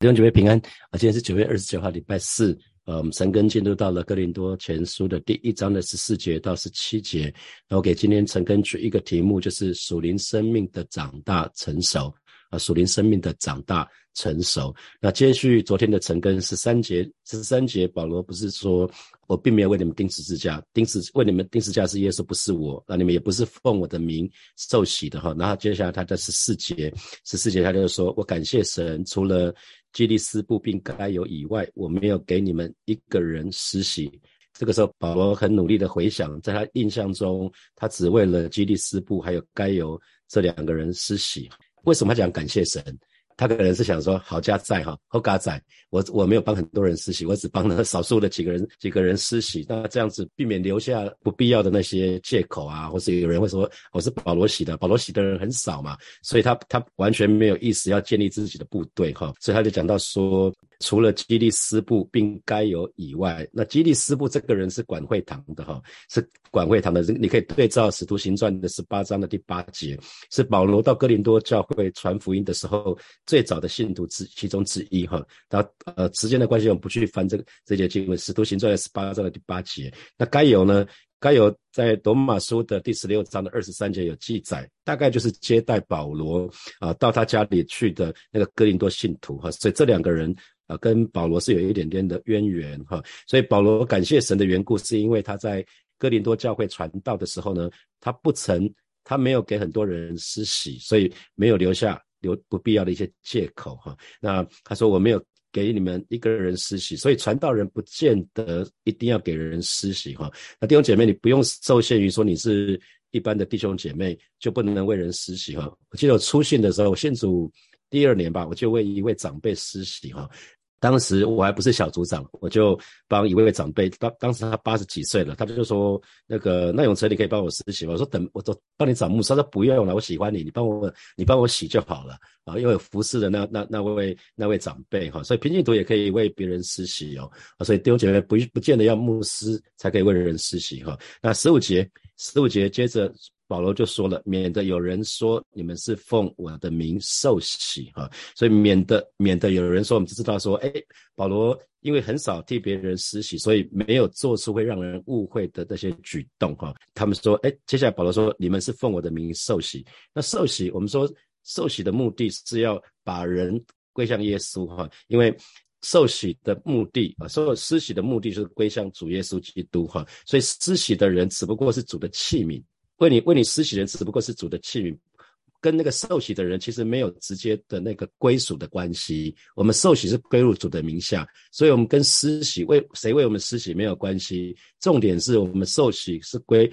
弟兄姐妹平安啊！今天是九月二十九号，礼拜四。呃，我们陈根进入到了哥林多前书的第一章的十四节到十七节。然后给今天陈根取一个题目，就是属灵生命的长大成熟啊，属灵生命的长大成熟。那接续昨天的陈根十三节，十三节保罗不是说。我并没有为你们钉十字架，钉十为你们钉十字架是耶稣，不是我。那你们也不是奉我的名受洗的哈。然后接下来他的十四节，十四节他就说：“我感谢神，除了基利斯布并该有以外，我没有给你们一个人施洗。”这个时候保罗很努力的回想，在他印象中，他只为了基利斯布还有该有这两个人施洗。为什么他讲感谢神？他可能是想说，好家在哈，好家在，我我没有帮很多人施洗，我只帮了 少数的几个人几个人施洗，那这样子避免留下不必要的那些借口啊，或是有人会说我是保罗洗的，保罗洗的人很少嘛，所以他他完全没有意思要建立自己的部队哈，所以他就讲到说。除了基利斯布并该有以外，那基利斯布这个人是管会堂的哈，是管会堂的。你可以对照使徒行传的十八章的第八节，是保罗到哥林多教会传福音的时候最早的信徒之其中之一哈。然后呃，时间的关系，我们不去翻这个这节经文，使徒行传的十八章的第八节。那该有呢？该有在罗马书的第十六章的二十三节有记载，大概就是接待保罗啊到他家里去的那个哥林多信徒哈。所以这两个人。啊，跟保罗是有一点点的渊源哈，所以保罗感谢神的缘故，是因为他在哥林多教会传道的时候呢，他不曾，他没有给很多人施洗，所以没有留下留不必要的一些借口哈。那他说我没有给你们一个人施洗，所以传道人不见得一定要给人施洗哈。那弟兄姐妹，你不用受限于说你是一般的弟兄姐妹就不能为人施洗哈。我记得我出信的时候，我信主第二年吧，我就为一位长辈施洗哈。当时我还不是小组长，我就帮一位位长辈，当当时他八十几岁了，他就说那个那永成，你可以帮我施洗吗？我说等我都帮你找牧师，他说不用了，我喜欢你，你帮我你帮我洗就好了啊，因为服侍的那那那位那位长辈哈，所以平静图也可以为别人施洗哦，所以弟兄姐妹不不见得要牧师才可以为人施洗哈。那十五节十五节接着。保罗就说了，免得有人说你们是奉我的名受洗哈，所以免得免得有人说，我们就知道说，哎，保罗因为很少替别人施洗，所以没有做出会让人误会的那些举动哈。他们说，哎，接下来保罗说，你们是奉我的名受洗，那受洗，我们说受洗的目的是要把人归向耶稣哈，因为受洗的目的啊，受施洗的目的就是归向主耶稣基督哈，所以施洗的人只不过是主的器皿。为你为你施洗人只不过是主的器皿，跟那个受洗的人其实没有直接的那个归属的关系。我们受洗是归入主的名下，所以我们跟施洗为谁为我们施洗没有关系。重点是我们受洗是归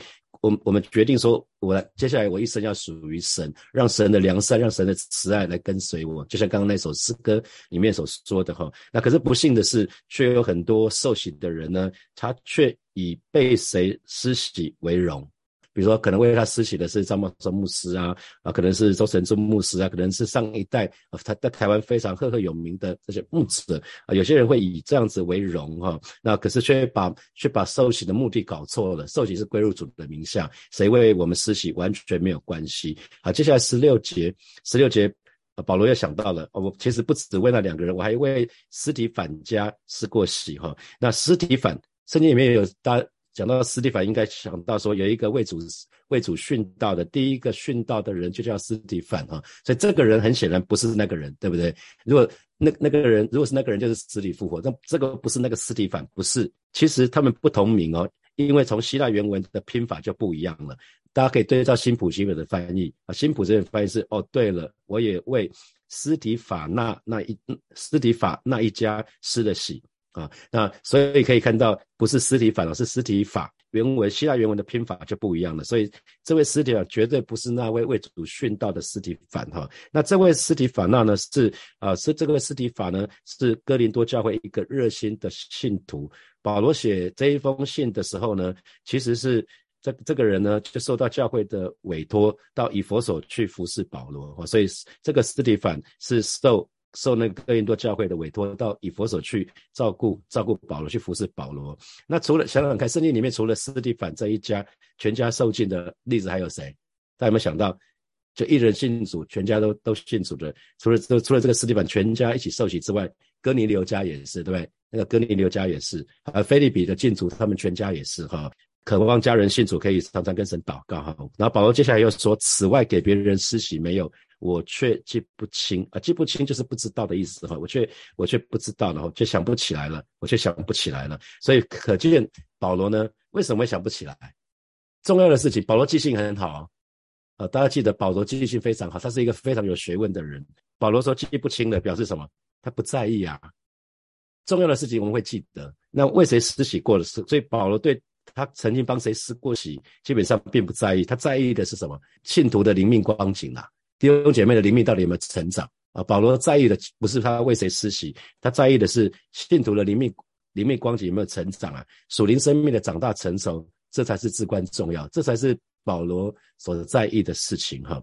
我我们决定说，我接下来我一生要属于神，让神的良善，让神的慈爱来跟随我。就像刚刚那首诗歌里面所说的哈，那可是不幸的是，却有很多受洗的人呢，他却以被谁施洗为荣。比如说，可能为他施洗的是张茂忠牧师啊，啊，可能是周神忠牧师啊，可能是上一代啊，他在台湾非常赫赫有名的这些牧者啊，有些人会以这样子为荣哈，那可是却把却把受洗的目的搞错了，受洗是归入主的名下，谁为我们施洗完全没有关系。好，接下来十六节，十六节，保罗又想到了，我其实不只为那两个人，我还为尸体反家施过洗哈，那尸体反圣经里面有大。讲到斯蒂凡，应该想到说有一个为主为主殉道的第一个殉道的人就叫斯蒂凡啊，所以这个人很显然不是那个人，对不对？如果那那个人如果是那个人，就是死里复活，那这个不是那个斯蒂凡，不是。其实他们不同名哦，因为从希腊原文的拼法就不一样了。大家可以对照新普新本的翻译啊，新普这边翻译是哦，对了，我也为斯蒂法那那一斯蒂法那一家施了洗。啊，那所以可以看到，不是尸体反，而是尸体法。原文希腊原文的拼法就不一样了。所以这位尸体啊，绝对不是那位为主殉道的尸体反哈。那这位尸体法那呢，是啊，是这个尸体法呢，是哥林多教会一个热心的信徒。保罗写这一封信的时候呢，其实是这这个人呢，就受到教会的委托，到以佛所去服侍保罗。所以这个尸体反是受。受那个哥林多教会的委托，到以佛所去照顾照顾保罗，去服侍保罗。那除了想想看，圣经里面除了斯蒂凡这一家全家受尽的例子，还有谁？大家有没有想到？就一人信主，全家都都信主的。除了除了这个斯蒂凡全家一起受洗之外，哥尼流家也是，对不对？那个哥尼流家也是，而菲利比的信主，他们全家也是哈。渴望家人信主，可以常常跟神祷告哈。然后保罗接下来又说：“此外给别人施洗没有，我却记不清啊，记不清就是不知道的意思哈。我却我却不知道，然后就想不起来了，我却想不起来了。所以可见保罗呢，为什么会想不起来？重要的事情，保罗记性很好啊。大家记得保罗记性非常好，他是一个非常有学问的人。保罗说记不清的，表示什么？他不在意啊。重要的事情我们会记得。那为谁施洗过的事？所以保罗对。他曾经帮谁施过洗，基本上并不在意。他在意的是什么？信徒的灵命光景啊，弟兄姐妹的灵命到底有没有成长啊？保罗在意的不是他为谁施洗，他在意的是信徒的灵命灵命光景有没有成长啊？属灵生命的长大成熟，这才是至关重要，这才是保罗所在意的事情哈。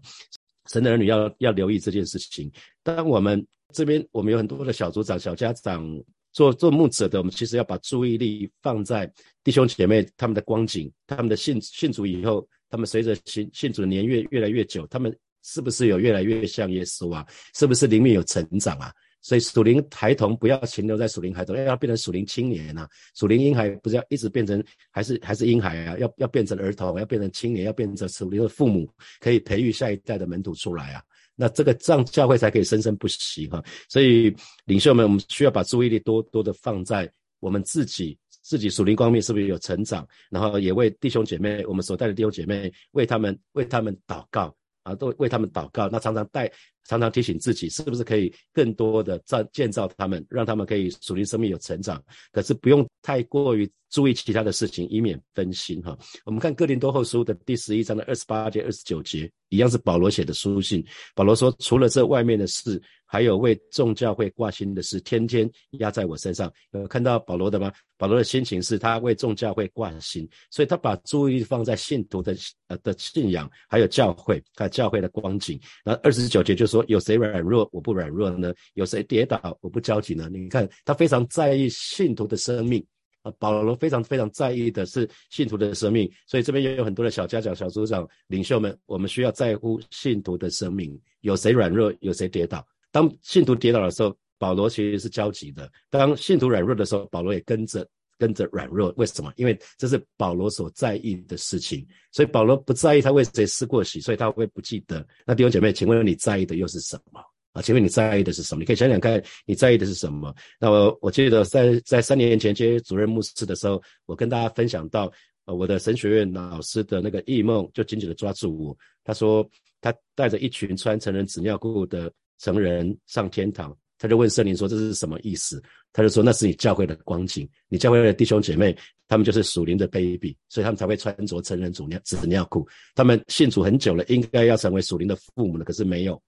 神的儿女要要留意这件事情。当我们这边我们有很多的小组长、小家长。做做牧者的，我们其实要把注意力放在弟兄姐妹他们的光景，他们的信信主以后，他们随着信信主的年月越来越久，他们是不是有越来越像耶稣啊？是不是灵命有成长啊？所以属灵孩童不要停留在属灵孩童，要要变成属灵青年啊！属灵婴孩不是要一直变成还是还是婴孩啊？要要变成儿童，要变成青年，要变成属灵的父母，可以培育下一代的门徒出来啊！那这个这样教会才可以生生不息哈，所以领袖们，我们需要把注意力多多的放在我们自己自己属灵光明是不是有成长，然后也为弟兄姐妹，我们所带的弟兄姐妹，为他们为他们祷告啊，都为他们祷告。那常常带常常提醒自己，是不是可以更多的造建造他们，让他们可以属灵生命有成长，可是不用太过于。注意其他的事情，以免分心哈。我们看哥林多后书的第十一章的二十八节、二十九节，一样是保罗写的书信。保罗说：“除了这外面的事，还有为众教会挂心的事，天天压在我身上。”有看到保罗的吗？保罗的心情是他为众教会挂心，所以他把注意力放在信徒的呃的信仰，还有教会，看教会的光景。然后二十九节就是说：“有谁软弱，我不软弱呢？有谁跌倒，我不焦急呢？”你看他非常在意信徒的生命。啊，保罗非常非常在意的是信徒的生命，所以这边也有很多的小家长、小组长、领袖们，我们需要在乎信徒的生命。有谁软弱，有谁跌倒？当信徒跌倒的时候，保罗其实是焦急的；当信徒软弱的时候，保罗也跟着跟着软弱。为什么？因为这是保罗所在意的事情。所以保罗不在意他为谁施过洗，所以他会不记得。那弟兄姐妹，请问你在意的又是什么？啊，请问你在意的是什么？你可以想想看，你在意的是什么？那我我记得在在三年前接主任牧师的时候，我跟大家分享到，呃，我的神学院老师的那个异梦就紧紧的抓住我。他说他带着一群穿成人纸尿裤的成人上天堂，他就问圣灵说这是什么意思？他就说那是你教会的光景，你教会的弟兄姐妹，他们就是属灵的 baby，所以他们才会穿着成人纸尿纸尿裤。他们信主很久了，应该要成为属灵的父母了，可是没有。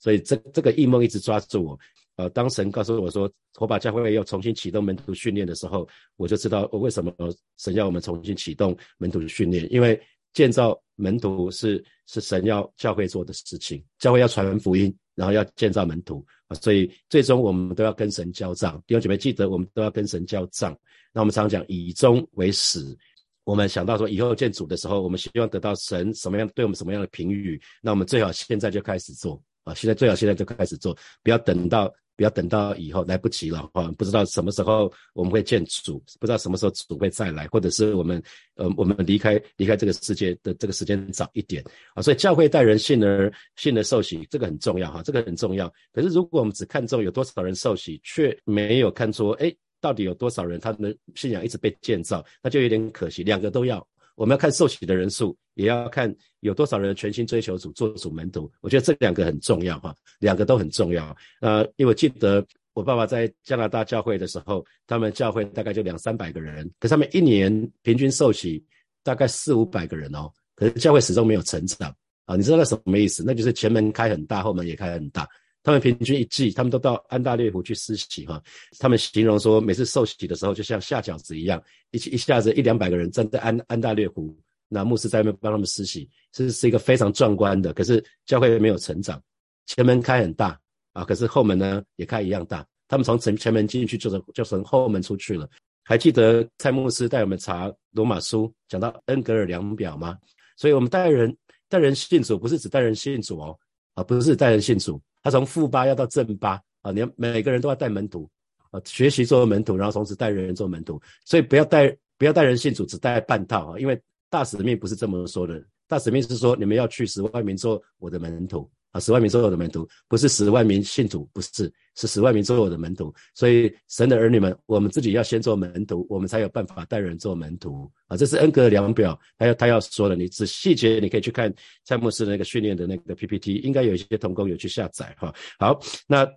所以这这个异梦一直抓住我，呃，当神告诉我说火把教会要重新启动门徒训练的时候，我就知道我为什么神要我们重新启动门徒的训练，因为建造门徒是是神要教会做的事情，教会要传福音，然后要建造门徒啊，所以最终我们都要跟神交账。弟兄姐妹记得，我们都要跟神交账。那我们常常讲以终为始，我们想到说以后建主的时候，我们希望得到神什么样对我们什么样的评语，那我们最好现在就开始做。啊，现在最好现在就开始做，不要等到不要等到以后来不及了啊！不知道什么时候我们会见主，不知道什么时候主会再来，或者是我们呃我们离开离开这个世界的这个时间早一点啊！所以教会带人信而信而受洗，这个很重要哈，这个很重要。可是如果我们只看重有多少人受洗，却没有看出哎到底有多少人他们的信仰一直被建造，那就有点可惜。两个都要。我们要看受洗的人数，也要看有多少人全心追求主、做主门徒。我觉得这两个很重要哈，两个都很重要。呃，因为我记得我爸爸在加拿大教会的时候，他们教会大概就两三百个人，可他们一年平均受洗大概四五百个人哦，可是教会始终没有成长啊。你知道那什么意思？那就是前门开很大，后门也开很大。他们平均一季，他们都到安大略湖去施洗哈。他们形容说，每次受洗的时候，就像下饺子一样，一一下子一两百个人站在安安大略湖，那牧师在那边帮他们施洗，是是一个非常壮观的。可是教会没有成长，前门开很大啊，可是后门呢也开一样大。他们从前前门进去，就从就从后门出去了。还记得蔡牧师带我们查罗马书，讲到恩格尔量表吗？所以我们带人带人信主不是只带人信主哦，啊，不是带人信主，他从负八要到正八啊，你要每个人都要带门徒啊，学习做门徒，然后同时带人做门徒，所以不要带不要带人信主，只带半套啊，因为大使命不是这么说的，大使命是说你们要去十万名做我的门徒。啊，十万名做我的门徒，不是十万名信徒，不是，是十万名做我的门徒。所以神的儿女们，我们自己要先做门徒，我们才有办法带人做门徒。啊，这是恩格量表，他要他要说的，你仔细节你可以去看蔡牧师的那个训练的那个 PPT，应该有一些同工有去下载哈。好，那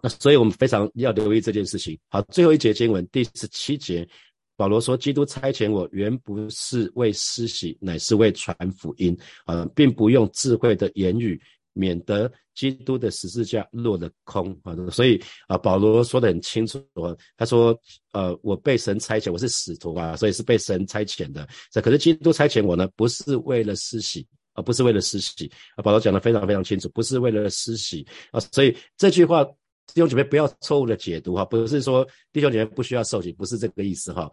那所以我们非常要留意这件事情。好，最后一节经文第十七节，保罗说：“基督差遣我，原不是为施洗，乃是为传福音。啊，并不用智慧的言语。”免得基督的十字架落了空啊！所以啊，保罗说的很清楚，他说：“呃，我被神差遣，我是使徒啊，所以是被神差遣的。这可是基督差遣我呢，不是为了施洗，而不是为了施洗啊。”保罗讲的非常非常清楚，不是为了施洗啊。所以这句话弟兄姐妹不要错误的解读哈，不是说弟兄姐妹不需要受洗，不是这个意思哈。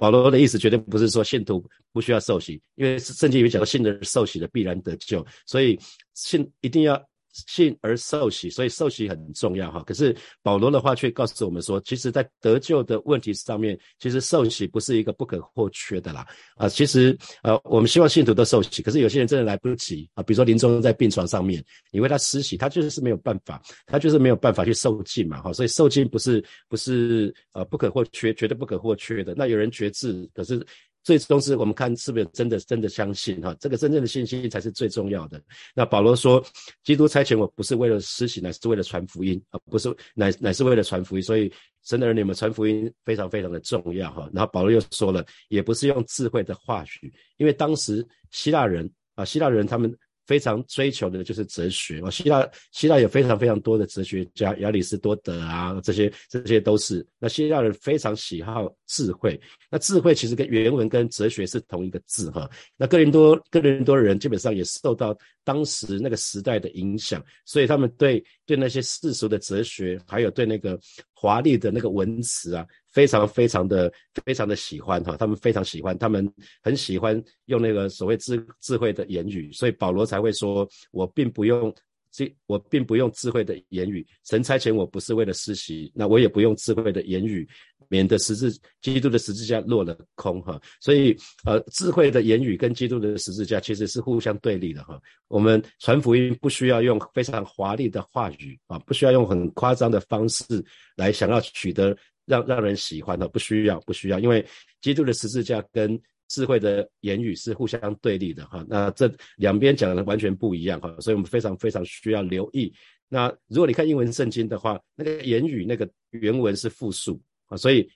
保罗的意思绝对不是说信徒不需要受洗，因为圣经里面讲到信的受洗的必然得救，所以信一定要。信而受洗，所以受洗很重要哈。可是保罗的话却告诉我们说，其实，在得救的问题上面，其实受洗不是一个不可或缺的啦。啊，其实呃，我们希望信徒都受洗，可是有些人真的来不及啊。比如说临终在病床上面，你为他施洗，他就是没有办法，他就是没有办法去受尽嘛哈。所以受尽不是不是呃不可或缺，绝对不可或缺的。那有人觉志，可是。最终是我们看是不是真的真的相信哈，这个真正的信心才是最重要的。那保罗说，基督差遣我不是为了施洗，乃是为了传福音啊，不是乃乃是为了传福音。所以神的儿女们传福音非常非常的重要哈。然后保罗又说了，也不是用智慧的话语，因为当时希腊人啊，希腊人他们。非常追求的就是哲学哦，希腊希腊有非常非常多的哲学家，亚里士多德啊，这些这些都是。那希腊人非常喜好智慧，那智慧其实跟原文跟哲学是同一个字哈。那哥林多哥林多人基本上也受到当时那个时代的影响，所以他们对对那些世俗的哲学，还有对那个华丽的那个文词啊。非常非常的非常的喜欢哈，他们非常喜欢，他们很喜欢用那个所谓智智慧的言语，所以保罗才会说，我并不用这，我并不用智慧的言语，神差遣我不是为了施洗，那我也不用智慧的言语，免得十字基督的十字架落了空哈。所以呃，智慧的言语跟基督的十字架其实是互相对立的哈。我们传福音不需要用非常华丽的话语啊，不需要用很夸张的方式来想要取得。让让人喜欢的不需要不需要，因为基督的十字架跟智慧的言语是互相对立的哈。那这两边讲的完全不一样哈，所以我们非常非常需要留意。那如果你看英文圣经的话，那个言语那个原文是复数啊，所以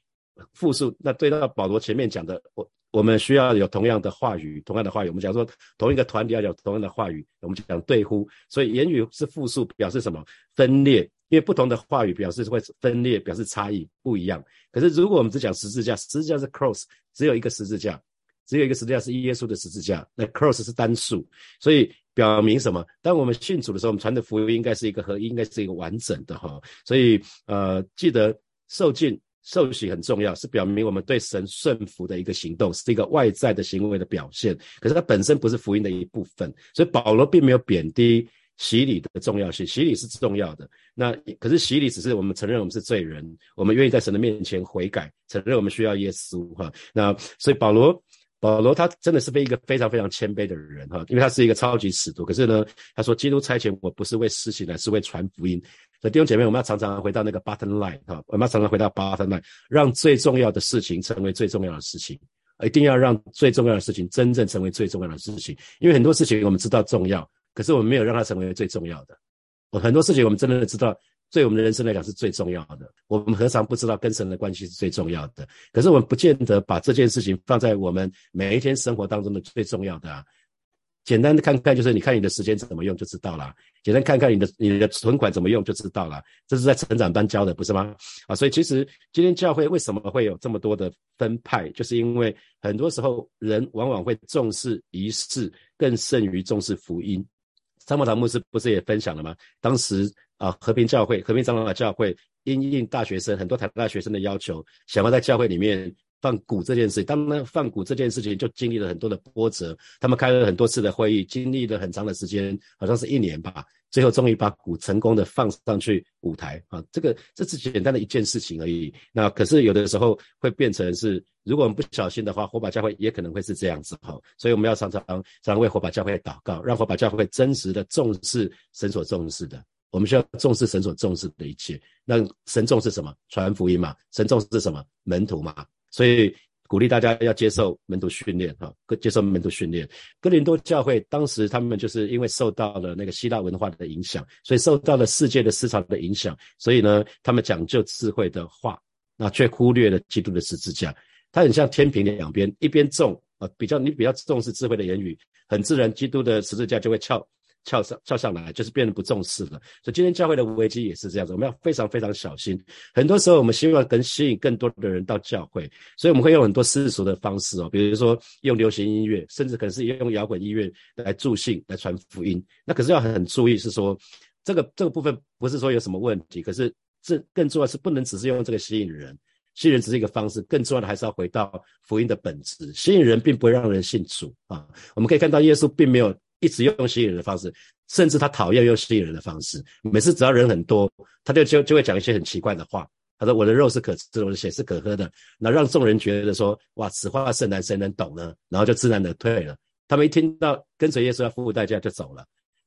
复数那对到保罗前面讲的，我我们需要有同样的话语，同样的话语。我们讲说同一个团体要有同样的话语，我们讲对呼，所以言语是复数，表示什么？分裂。因为不同的话语表示会分裂，表示差异不一样。可是如果我们只讲十字架，十字架是 cross，只有一个十字架，只有一个十字架是耶稣的十字架，那 cross 是单数，所以表明什么？当我们信主的时候，我们传的福音应该是一个合一，应该是一个完整的哈。所以呃，记得受尽受洗很重要，是表明我们对神顺服的一个行动，是一个外在的行为的表现。可是它本身不是福音的一部分，所以保罗并没有贬低。洗礼的重要性，洗礼是重要的。那可是洗礼只是我们承认我们是罪人，我们愿意在神的面前悔改，承认我们需要耶稣哈。那所以保罗，保罗他真的是被一个非常非常谦卑的人哈，因为他是一个超级使徒。可是呢，他说基督差遣我不是为施洗，乃是为传福音。所以弟兄姐妹，我们要常常回到那个 button line 哈，我们要常常回到 button line，让最重要的事情成为最重要的事情，一定要让最重要的事情真正成为最重要的事情。因为很多事情我们知道重要。可是我们没有让它成为最重要的。我很多事情我们真的知道，对我们的人生来讲是最重要的。我们何尝不知道跟神的关系是最重要的？可是我们不见得把这件事情放在我们每一天生活当中的最重要的啊。简单的看看，就是你看你的时间怎么用就知道了。简单看看你的你的存款怎么用就知道了。这是在成长班教的，不是吗？啊，所以其实今天教会为什么会有这么多的分派，就是因为很多时候人往往会重视仪式，更胜于重视福音。张茂堂牧师不是也分享了吗？当时啊，和平教会、和平长老教会因应大学生很多台大学生的要求，想要在教会里面放蛊这件事，当那放蛊这件事情就经历了很多的波折，他们开了很多次的会议，经历了很长的时间，好像是一年吧，最后终于把蛊成功的放上去舞台啊，这个这是简单的一件事情而已。那可是有的时候会变成是，如果我们不小心的话，火把教会也可能会是这样子哈，所以我们要常常常常为火把教会祷告，让火把教会真实的重视神所重视的。我们需要重视神所重视的一切。那神重视什么？传福音嘛。神重视什么？门徒嘛。所以鼓励大家要接受门徒训练，哈，接受门徒训练。哥林多教会当时他们就是因为受到了那个希腊文化的影响，所以受到了世界的思潮的影响，所以呢，他们讲究智慧的话，那却忽略了基督的十字架。它很像天平的两边，一边重啊，比较你比较重视智慧的言语，很自然，基督的十字架就会翘。翘上翘上来，就是变得不重视了。所以今天教会的危机也是这样子，我们要非常非常小心。很多时候，我们希望跟吸引更多的人到教会，所以我们会用很多世俗的方式哦，比如说用流行音乐，甚至可能是用摇滚音乐来助兴、来传福音。那可是要很很注意，是说这个这个部分不是说有什么问题，可是这更重要是不能只是用这个吸引人，吸引人只是一个方式，更重要的还是要回到福音的本质。吸引人并不会让人信主啊。我们可以看到耶稣并没有。一直用吸引人的方式，甚至他讨厌用吸引人的方式。每次只要人很多，他就就就会讲一些很奇怪的话。他说：“我的肉是可吃，我的血是可喝的。”那让众人觉得说：“哇，此话甚难，谁能懂呢？”然后就自然的退了。他们一听到跟随耶稣要付代价，就走了。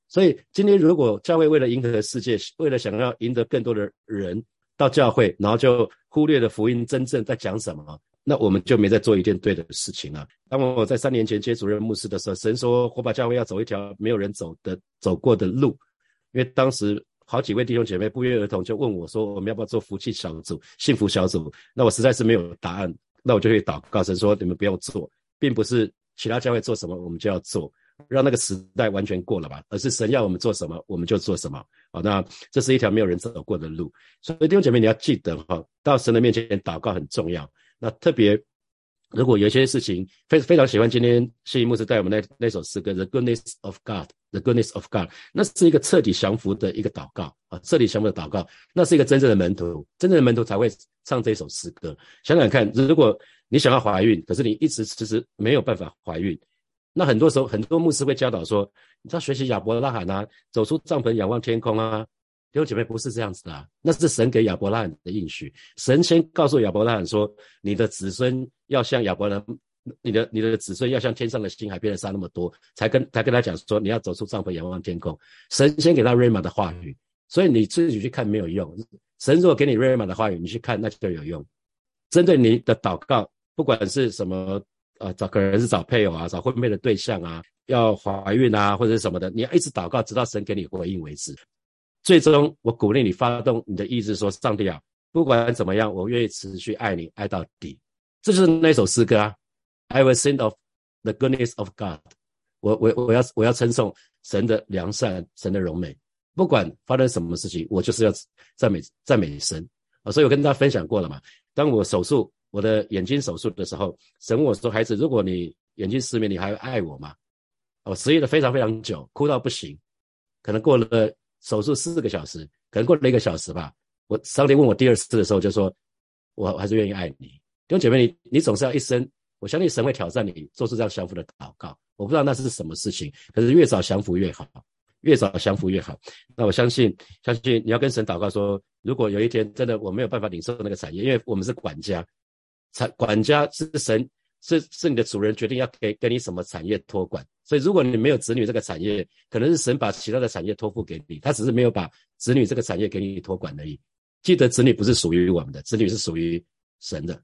所以今天如果教会为了迎合世界，为了想要赢得更多的人到教会，然后就忽略了福音真正在讲什么。那我们就没再做一件对的事情了。当我在三年前接主任牧师的时候，神说火把教会要走一条没有人走的、走过的路。因为当时好几位弟兄姐妹不约而同就问我说：“我们要不要做福气小组、幸福小组？”那我实在是没有答案，那我就会祷告神说：“你们不用做，并不是其他教会做什么我们就要做，让那个时代完全过了吧，而是神要我们做什么我们就做什么。”好，那这是一条没有人走过的路，所以弟兄姐妹你要记得哈，到神的面前祷告很重要。那特别，如果有些事情非非常喜欢，今天谢义牧师带我们那那首诗歌《The Goodness of God》，《The Goodness of God》，那是一个彻底降服的一个祷告啊，彻底降服的祷告，那是一个真正的门徒，真正的门徒才会唱这首诗歌。想想看，如果你想要怀孕，可是你一直迟迟没有办法怀孕，那很多时候很多牧师会教导说，你要学习亚伯拉罕啊，走出帐篷仰望天空啊。弟兄姐妹不是这样子的，那是神给亚伯拉罕的应许。神先告诉亚伯拉罕说：“你的子孙要像亚伯拉，你的你的子孙要像天上的星海边的沙那么多。”才跟才跟他讲说：“你要走出帐篷，仰望天空。”神先给他瑞玛的话语，所以你自己去看没有用。神如果给你瑞玛的话语，你去看那就有用。针对你的祷告，不管是什么呃找可能是找配偶啊，找婚配的对象啊，要怀孕啊或者什么的，你要一直祷告，直到神给你回应为止。最终，我鼓励你发动你的意志，说：“上帝啊，不管怎么样，我愿意持续爱你，爱到底。”这就是那首诗歌啊，“I will sing of the goodness of God。”我我我要我要称颂神的良善，神的荣美。不管发生什么事情，我就是要赞美赞美神啊！所以我跟大家分享过了嘛。当我手术我的眼睛手术的时候，神问我说：“孩子，如果你眼睛失明，你还会爱我吗？”我失忆了非常非常久，哭到不行，可能过了。手术四个小时，可能过了一个小时吧。我上帝问我第二次的时候，就说：“我还是愿意爱你。”弟兄姐妹，你你总是要一生，我相信神会挑战你，做出这样降服的祷告。我不知道那是什么事情，可是越早降服越好，越早降服越好。那我相信，相信你要跟神祷告说：如果有一天真的我没有办法领受那个产业，因为我们是管家，产管家是神。是是你的主人决定要给给你什么产业托管，所以如果你没有子女这个产业，可能是神把其他的产业托付给你，他只是没有把子女这个产业给你托管而已。记得子女不是属于我们的，子女是属于神的。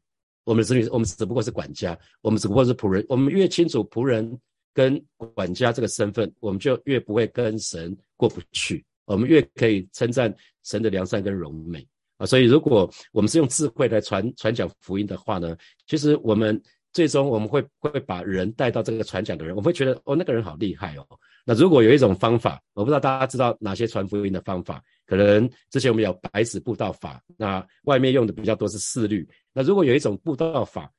我们子女，我们只不过是管家，我们只不过是仆人。我们越清楚仆人跟管家这个身份，我们就越不会跟神过不去，我们越可以称赞神的良善跟荣美啊。所以，如果我们是用智慧来传传讲福音的话呢，其实我们。最终我们会会把人带到这个传讲的人，我们会觉得哦，那个人好厉害哦。那如果有一种方法，我不知道大家知道哪些传福音的方法？可能之前我们有白纸布道法，那外面用的比较多是四律。那如果有一种布道法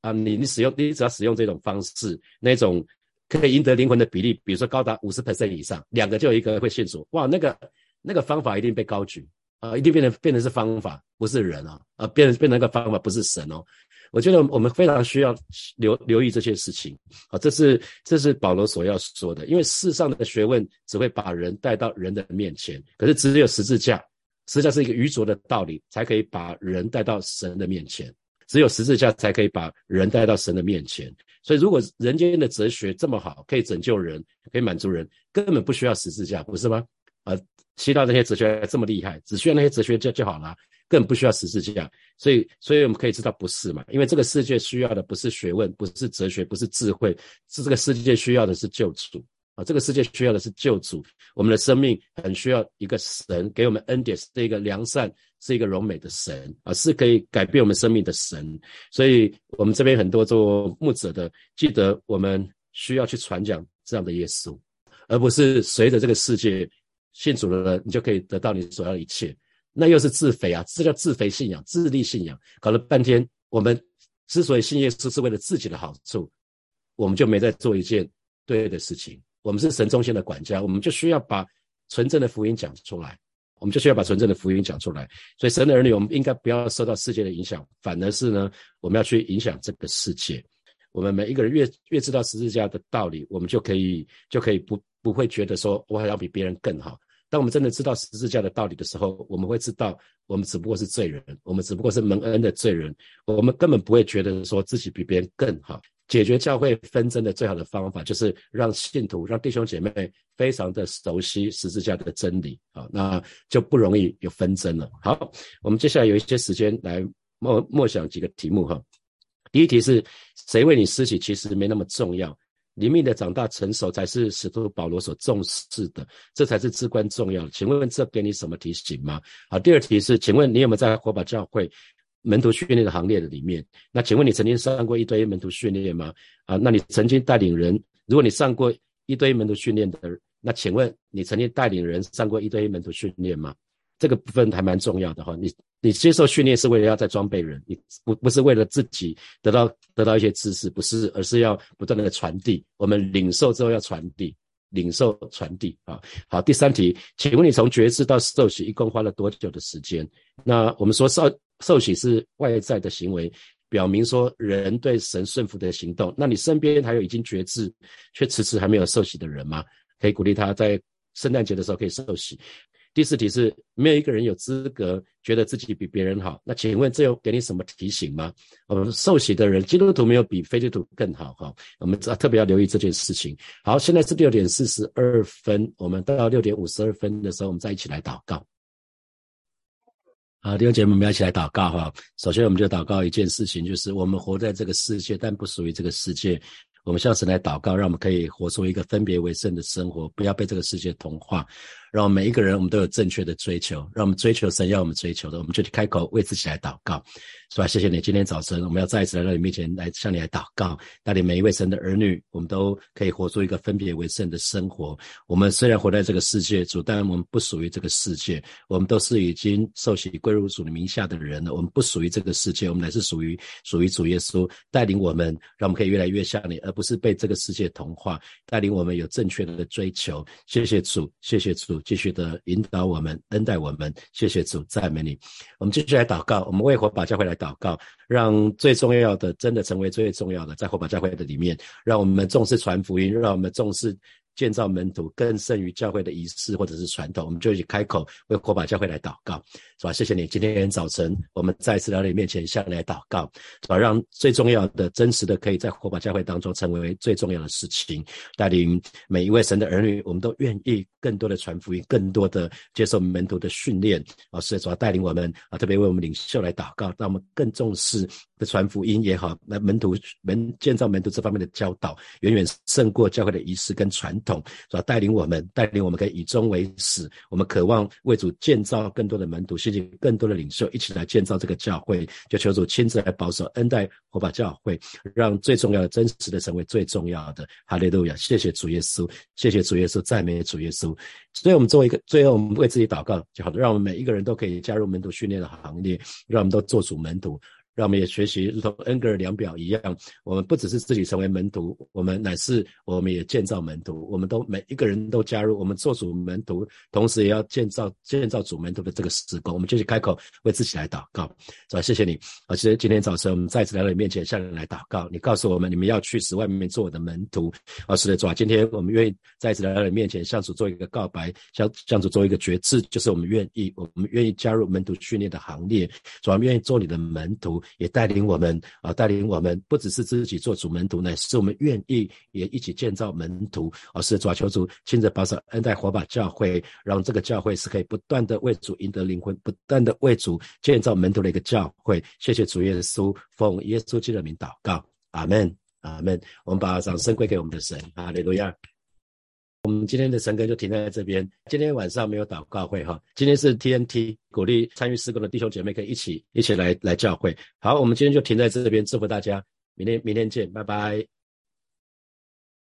啊，你你使用你只要使用这种方式，那种可以赢得灵魂的比例，比如说高达五十 percent 以上，两个就有一个会信主，哇，那个那个方法一定被高举啊，一定变成变成是方法，不是人啊，啊，变成变成一个方法，不是神哦。我觉得我们非常需要留留意这些事情啊，这是这是保罗所要说的，因为世上的学问只会把人带到人的面前，可是只有十字架，十字架是一个愚拙的道理，才可以把人带到神的面前，只有十字架才可以把人带到神的面前。所以，如果人间的哲学这么好，可以拯救人，可以满足人，根本不需要十字架，不是吗？啊，希腊那些哲学这么厉害，只需要那些哲学家就好了。更不需要十字架，所以，所以我们可以知道不是嘛？因为这个世界需要的不是学问，不是哲学，不是智慧，是这个世界需要的是救主啊！这个世界需要的是救主。我们的生命很需要一个神给我们恩典，是一个良善，是一个柔美的神啊，是可以改变我们生命的神。所以，我们这边很多做牧者的，记得我们需要去传讲这样的耶稣，而不是随着这个世界信主了，你就可以得到你所要的一切。那又是自肥啊！这叫自肥信仰、自立信仰。搞了半天，我们之所以信耶稣，是为了自己的好处，我们就没在做一件对的事情。我们是神中心的管家，我们就需要把纯正的福音讲出来，我们就需要把纯正的福音讲出来。所以，神的儿女，我们应该不要受到世界的影响，反而是呢，我们要去影响这个世界。我们每一个人越越知道十字架的道理，我们就可以就可以不不会觉得说我还要比别人更好。当我们真的知道十字架的道理的时候，我们会知道，我们只不过是罪人，我们只不过是蒙恩的罪人，我们根本不会觉得说自己比别人更好。解决教会纷争的最好的方法，就是让信徒、让弟兄姐妹非常的熟悉十字架的真理啊，那就不容易有纷争了。好，我们接下来有一些时间来默默想几个题目哈。第一题是谁为你施洗，其实没那么重要。灵命的长大成熟才是使徒保罗所重视的，这才是至关重要的。请问问这给你什么提醒吗？好，第二题是，请问你有没有在火把教会门徒训练的行列的里面？那请问你曾经上过一堆门徒训练吗？啊，那你曾经带领人？如果你上过一堆门徒训练的，那请问你曾经带领人上过一堆门徒训练吗？这个部分还蛮重要的哈，你你接受训练是为了要在装备人，你不不是为了自己得到得到一些知识，不是，而是要不断的传递。我们领受之后要传递，领受传递啊。好，第三题，请问你从觉知到受洗一共花了多久的时间？那我们说受受洗是外在的行为，表明说人对神顺服的行动。那你身边还有已经觉知却迟迟还没有受洗的人吗？可以鼓励他在圣诞节的时候可以受洗。第四题是没有一个人有资格觉得自己比别人好。那请问这有给你什么提醒吗？我们受洗的人，基督徒没有比非基督徒更好哈。我们特别要留意这件事情。好，现在是六点四十二分，我们到六点五十二分的时候，我们再一起来祷告。好，弟兄姐妹，我们要一起来祷告哈。首先，我们就祷告一件事情，就是我们活在这个世界，但不属于这个世界。我们向神来祷告，让我们可以活出一个分别为圣的生活，不要被这个世界同化。让我们每一个人，我们都有正确的追求，让我们追求神要我们追求的，我们就去开口为自己来祷告，是吧？谢谢你，今天早晨我们要再一次来到你面前来向你来祷告，带领每一位神的儿女，我们都可以活出一个分别为圣的生活。我们虽然活在这个世界，主，但我们不属于这个世界，我们都是已经受洗归入主的名下的人了。我们不属于这个世界，我们乃是属于属于主耶稣带领我们，让我们可以越来越像你，而不是被这个世界同化，带领我们有正确的追求。谢谢主，谢谢主。继续的引导我们，恩待我们，谢谢主，赞美你。我们继续来祷告，我们为火把教会来祷告，让最重要的真的成为最重要的，在火把教会的里面，让我们重视传福音，让我们重视。建造门徒更胜于教会的仪式或者是传统，我们就以开口为火把教会来祷告，是吧？谢谢你，今天早晨我们再次来到你面前向你来祷告，是吧？让最重要的、真实的，可以在火把教会当中成为最重要的事情，带领每一位神的儿女，我们都愿意更多的传福音，更多的接受门徒的训练，啊，是主要带领我们啊，特别为我们领袖来祷告，让我们更重视的传福音也好，那门徒门建造门徒这方面的教导，远远胜过教会的仪式跟传。统是吧？带领我们，带领我们可以以终为始。我们渴望为主建造更多的门徒，吸引更多的领袖一起来建造这个教会。就求主亲自来保守恩待火把教会，让最重要的、真实的成为最重要的。哈利路亚！谢谢主耶稣，谢谢主耶稣，赞美主耶稣。所以，我们作为一个最后，我们为自己祷告就好了。让我们每一个人都可以加入门徒训练的行列，让我们都做主门徒。让我们也学习，如同恩格尔量表一样，我们不只是自己成为门徒，我们乃是我们也建造门徒，我们都每一个人都加入，我们做主门徒，同时也要建造建造主门徒的这个施工。我们继续开口为自己来祷告，是吧？谢谢你。而且今天早晨我们再次来到你面前，向你来祷告。你告诉我们，你们要去使外面做我的门徒。啊，是的，主啊，今天我们愿意再次来到你面前，向主做一个告白，向向主做一个决志，就是我们愿意，我们愿意加入门徒训练的行列，主啊，愿意做你的门徒，也带领我们啊，带领我们，不只是自己做主门徒，呢是我们愿意也一起建造门徒。啊，是主啊，求主亲自保守恩待火把教会，让这个教会是可以不断的为主赢得灵魂，不断的为主建造门徒的一个教会。谢谢主耶稣，奉耶稣基督的名祷告，阿门。阿门。我们把掌声归给我们的神，哈利路亚。我们今天的神歌就停在这边。今天晚上没有祷告会哈，今天是 TNT 鼓励参与施工的弟兄姐妹可以一起一起来来教会。好，我们今天就停在这边，祝福大家，明天明天见，拜拜。